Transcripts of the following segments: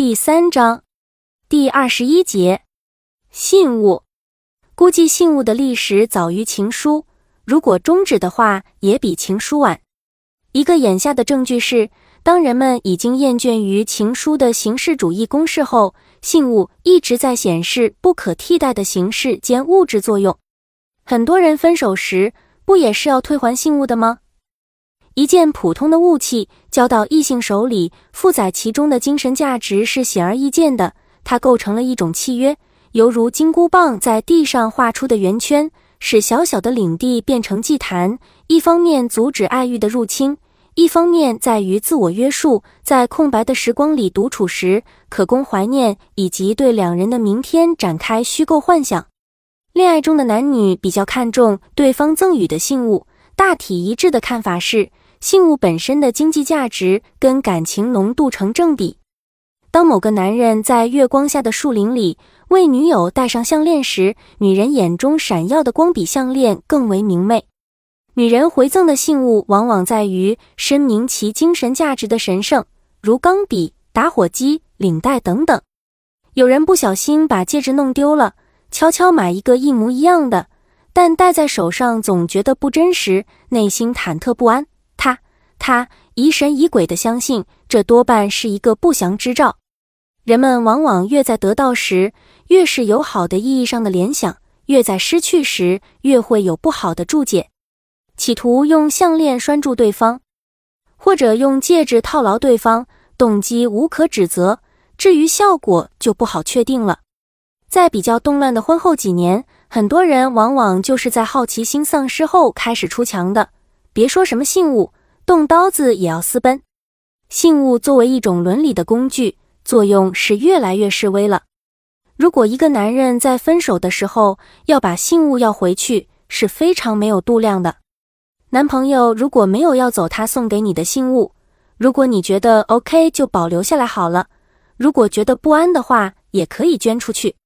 第三章第二十一节信物。估计信物的历史早于情书，如果终止的话，也比情书晚。一个眼下的证据是，当人们已经厌倦于情书的形式主义公式后，信物一直在显示不可替代的形式兼物质作用。很多人分手时，不也是要退还信物的吗？一件普通的物器交到异性手里，负载其中的精神价值是显而易见的，它构成了一种契约。犹如金箍棒在地上画出的圆圈，使小小的领地变成祭坛。一方面阻止爱欲的入侵，一方面在于自我约束。在空白的时光里独处时，可供怀念，以及对两人的明天展开虚构幻想。恋爱中的男女比较看重对方赠予的信物，大体一致的看法是，信物本身的经济价值跟感情浓度成正比。当某个男人在月光下的树林里为女友戴上项链时，女人眼中闪耀的光比项链更为明媚。女人回赠的信物往往在于深明其精神价值的神圣，如钢笔、打火机、领带等等。有人不小心把戒指弄丢了，悄悄买一个一模一样的，但戴在手上总觉得不真实，内心忐忑不安。他疑神疑鬼的相信，这多半是一个不祥之兆。人们往往越在得到时，越是有好的意义上的联想；越在失去时，越会有不好的注解。企图用项链拴住对方，或者用戒指套牢对方，动机无可指责。至于效果，就不好确定了。在比较动乱的婚后几年，很多人往往就是在好奇心丧失后开始出墙的。别说什么信物，动刀子也要私奔。信物作为一种伦理的工具。作用是越来越示威了。如果一个男人在分手的时候要把信物要回去，是非常没有度量的。男朋友如果没有要走他送给你的信物，如果你觉得 OK 就保留下来好了；如果觉得不安的话，也可以捐出去。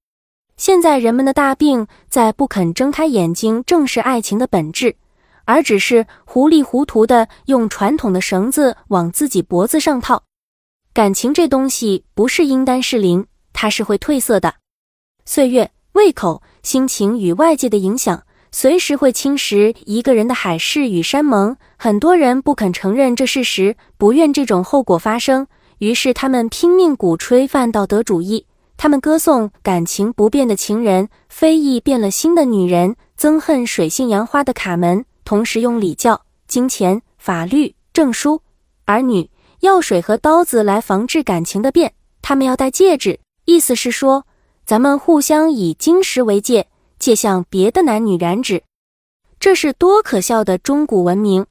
现在人们的大病在不肯睁开眼睛正视爱情的本质，而只是糊里糊涂的用传统的绳子往自己脖子上套。感情这东西不是应单是零，它是会褪色的。岁月、胃口、心情与外界的影响，随时会侵蚀一个人的海誓与山盟。很多人不肯承认这事实，不愿这种后果发生，于是他们拼命鼓吹泛道德主义。他们歌颂感情不变的情人，非议变了心的女人，憎恨水性杨花的卡门，同时用礼教、金钱、法律、证书、儿女。药水和刀子来防治感情的变，他们要戴戒指，意思是说，咱们互相以金石为戒，戒向别的男女染指，这是多可笑的中古文明！